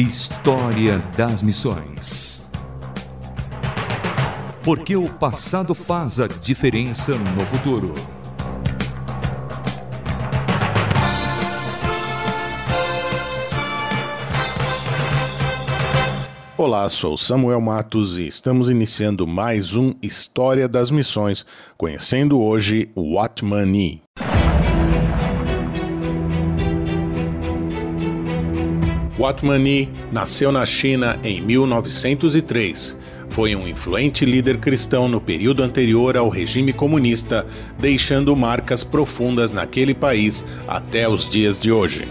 História das Missões. Porque o passado faz a diferença no futuro. Olá, sou Samuel Matos e estamos iniciando mais um História das Missões, conhecendo hoje Watmani. Watmani nasceu na China em 1903. Foi um influente líder cristão no período anterior ao regime comunista, deixando marcas profundas naquele país até os dias de hoje.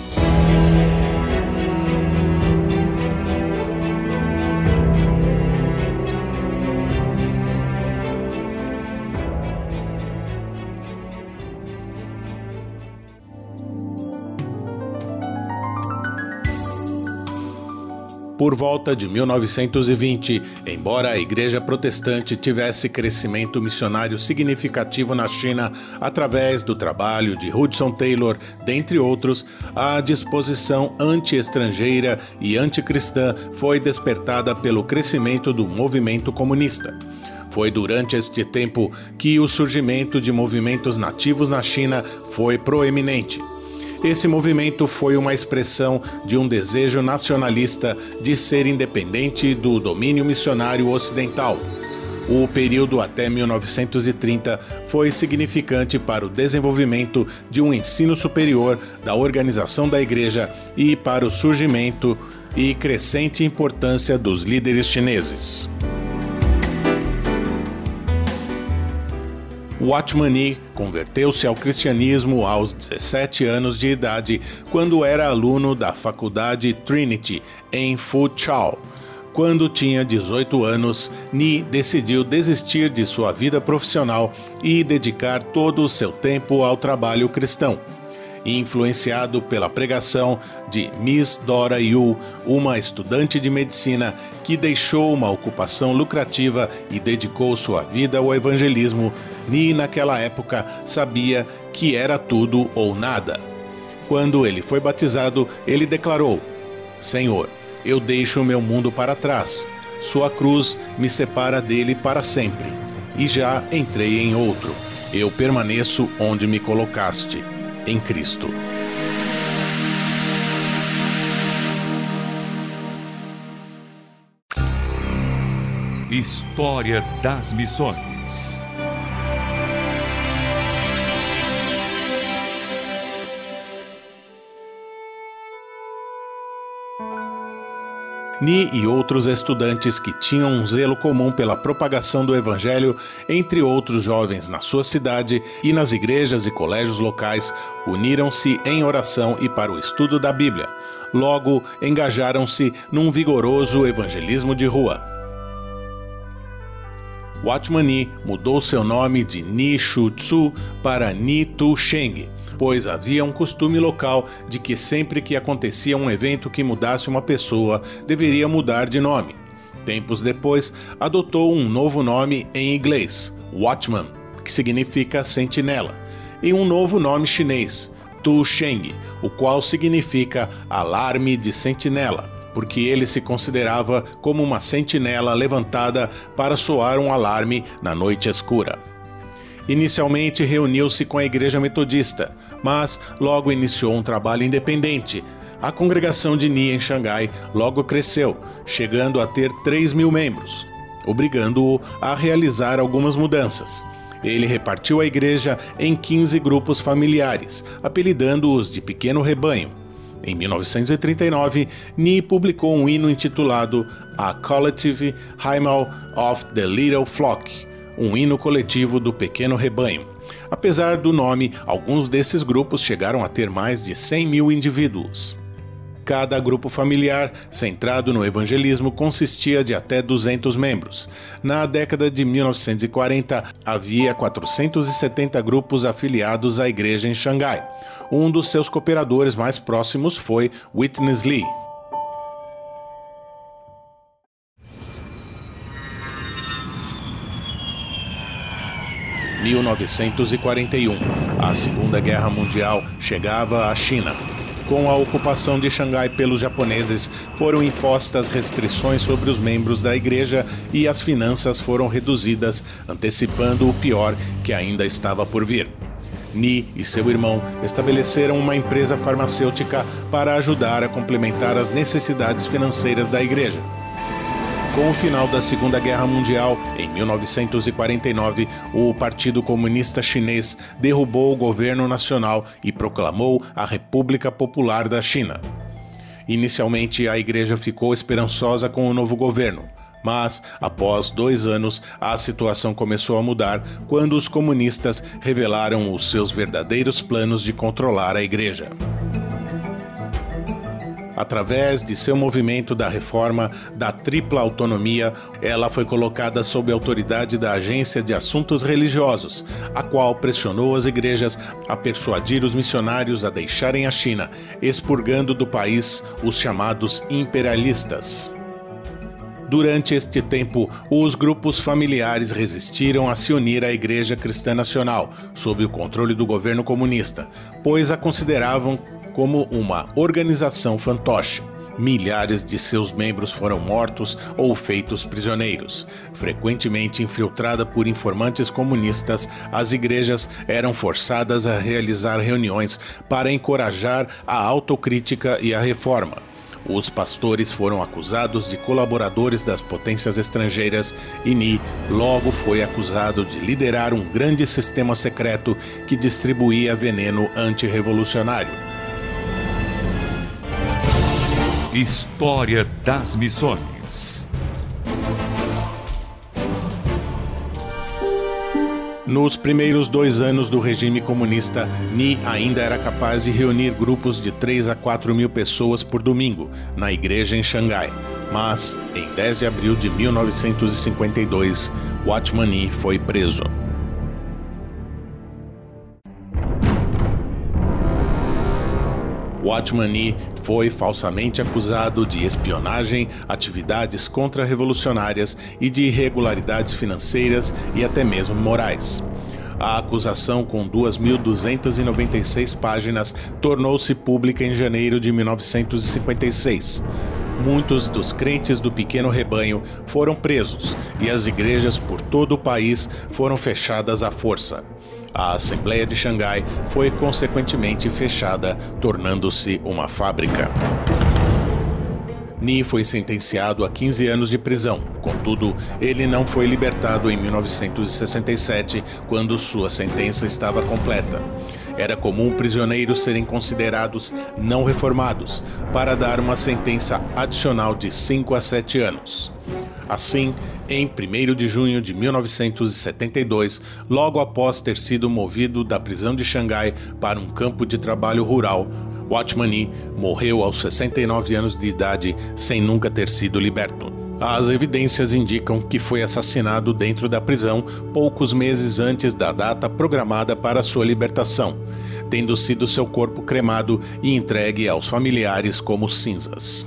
Por volta de 1920, embora a Igreja Protestante tivesse crescimento missionário significativo na China através do trabalho de Hudson Taylor, dentre outros, a disposição anti-estrangeira e anticristã foi despertada pelo crescimento do movimento comunista. Foi durante este tempo que o surgimento de movimentos nativos na China foi proeminente. Esse movimento foi uma expressão de um desejo nacionalista de ser independente do domínio missionário ocidental. O período até 1930 foi significante para o desenvolvimento de um ensino superior, da organização da igreja e para o surgimento e crescente importância dos líderes chineses. Watmani converteu-se ao cristianismo aos 17 anos de idade, quando era aluno da faculdade Trinity, em Fuzhou. Quando tinha 18 anos, Ni decidiu desistir de sua vida profissional e dedicar todo o seu tempo ao trabalho cristão influenciado pela pregação de Miss Dora Yu, uma estudante de medicina que deixou uma ocupação lucrativa e dedicou sua vida ao evangelismo, Ni naquela época sabia que era tudo ou nada. Quando ele foi batizado, ele declarou: Senhor, eu deixo o meu mundo para trás. Sua cruz me separa dele para sempre. E já entrei em outro. Eu permaneço onde me colocaste em Cristo. História das Missões. Ni e outros estudantes que tinham um zelo comum pela propagação do Evangelho entre outros jovens na sua cidade e nas igrejas e colégios locais uniram-se em oração e para o estudo da Bíblia. Logo, engajaram-se num vigoroso evangelismo de rua. Watmani mudou seu nome de Ni Shu Tzu para Ni Tu Sheng pois havia um costume local de que sempre que acontecia um evento que mudasse uma pessoa, deveria mudar de nome. Tempos depois, adotou um novo nome em inglês, Watchman, que significa sentinela, e um novo nome chinês, Tu Sheng, o qual significa alarme de sentinela porque ele se considerava como uma sentinela levantada para soar um alarme na noite escura. Inicialmente reuniu-se com a Igreja Metodista, mas logo iniciou um trabalho independente. A congregação de Ni em Xangai logo cresceu, chegando a ter 3 mil membros, obrigando-o a realizar algumas mudanças. Ele repartiu a igreja em 15 grupos familiares, apelidando-os de Pequeno Rebanho. Em 1939, Ni publicou um hino intitulado A Collective Hymn of the Little Flock, um hino coletivo do pequeno rebanho. Apesar do nome, alguns desses grupos chegaram a ter mais de 100 mil indivíduos. Cada grupo familiar, centrado no evangelismo, consistia de até 200 membros. Na década de 1940, havia 470 grupos afiliados à igreja em Xangai. Um dos seus cooperadores mais próximos foi Witness Lee. 1941. A Segunda Guerra Mundial chegava à China. Com a ocupação de Xangai pelos japoneses, foram impostas restrições sobre os membros da igreja e as finanças foram reduzidas, antecipando o pior que ainda estava por vir. Ni e seu irmão estabeleceram uma empresa farmacêutica para ajudar a complementar as necessidades financeiras da igreja. Com o final da Segunda Guerra Mundial, em 1949, o Partido Comunista Chinês derrubou o governo nacional e proclamou a República Popular da China. Inicialmente, a igreja ficou esperançosa com o novo governo. Mas, após dois anos, a situação começou a mudar quando os comunistas revelaram os seus verdadeiros planos de controlar a igreja através de seu movimento da reforma da tripla autonomia, ela foi colocada sob a autoridade da Agência de Assuntos Religiosos, a qual pressionou as igrejas a persuadir os missionários a deixarem a China, expurgando do país os chamados imperialistas. Durante este tempo, os grupos familiares resistiram a se unir à Igreja Cristã Nacional, sob o controle do governo comunista, pois a consideravam como uma organização fantoche. Milhares de seus membros foram mortos ou feitos prisioneiros. Frequentemente infiltrada por informantes comunistas, as igrejas eram forçadas a realizar reuniões para encorajar a autocrítica e a reforma. Os pastores foram acusados de colaboradores das potências estrangeiras e Ni logo foi acusado de liderar um grande sistema secreto que distribuía veneno antirrevolucionário. História das Missões. Nos primeiros dois anos do regime comunista, Ni ainda era capaz de reunir grupos de 3 a 4 mil pessoas por domingo na igreja em Xangai. Mas, em 10 de abril de 1952, Watchman Nee foi preso. Watchman Nee foi falsamente acusado de espionagem, atividades contra-revolucionárias e de irregularidades financeiras e até mesmo morais. A acusação, com 2.296 páginas, tornou-se pública em janeiro de 1956. Muitos dos crentes do pequeno rebanho foram presos e as igrejas por todo o país foram fechadas à força. A Assembleia de Xangai foi consequentemente fechada, tornando-se uma fábrica. Ni foi sentenciado a 15 anos de prisão. Contudo, ele não foi libertado em 1967, quando sua sentença estava completa. Era comum prisioneiros serem considerados não reformados para dar uma sentença adicional de 5 a 7 anos. Assim, em 1 de junho de 1972, logo após ter sido movido da prisão de Xangai para um campo de trabalho rural, Watchman morreu aos 69 anos de idade sem nunca ter sido liberto. As evidências indicam que foi assassinado dentro da prisão poucos meses antes da data programada para sua libertação, tendo sido seu corpo cremado e entregue aos familiares como cinzas.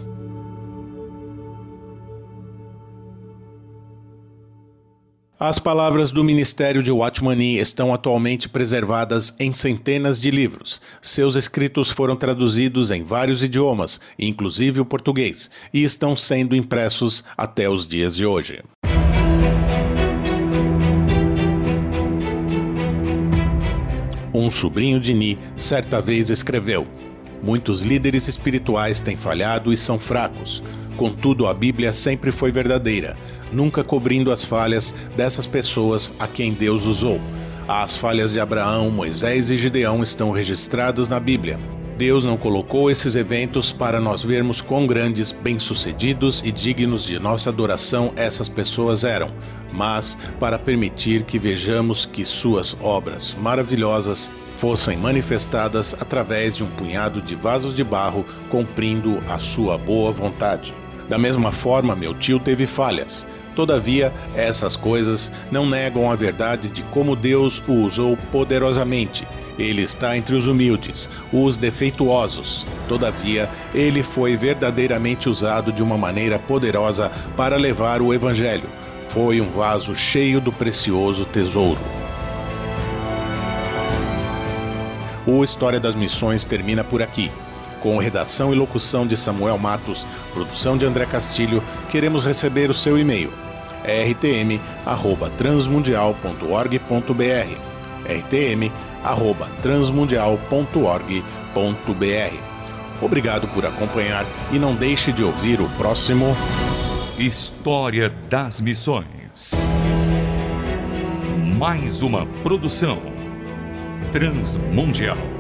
As palavras do ministério de Watchman estão atualmente preservadas em centenas de livros. Seus escritos foram traduzidos em vários idiomas, inclusive o português, e estão sendo impressos até os dias de hoje. Um sobrinho de Ni certa vez escreveu: Muitos líderes espirituais têm falhado e são fracos. Contudo, a Bíblia sempre foi verdadeira, nunca cobrindo as falhas dessas pessoas a quem Deus usou. As falhas de Abraão, Moisés e Gideão estão registradas na Bíblia. Deus não colocou esses eventos para nós vermos quão grandes, bem-sucedidos e dignos de nossa adoração essas pessoas eram, mas para permitir que vejamos que suas obras maravilhosas fossem manifestadas através de um punhado de vasos de barro cumprindo a sua boa vontade. Da mesma forma, meu tio teve falhas. Todavia, essas coisas não negam a verdade de como Deus o usou poderosamente. Ele está entre os humildes, os defeituosos. Todavia, ele foi verdadeiramente usado de uma maneira poderosa para levar o Evangelho. Foi um vaso cheio do precioso tesouro. O História das Missões termina por aqui. Com redação e locução de Samuel Matos, produção de André Castilho, queremos receber o seu e-mail rtm@transmundial.org.br rtm@transmundial.org.br. Obrigado por acompanhar e não deixe de ouvir o próximo História das Missões. Mais uma produção transmundial.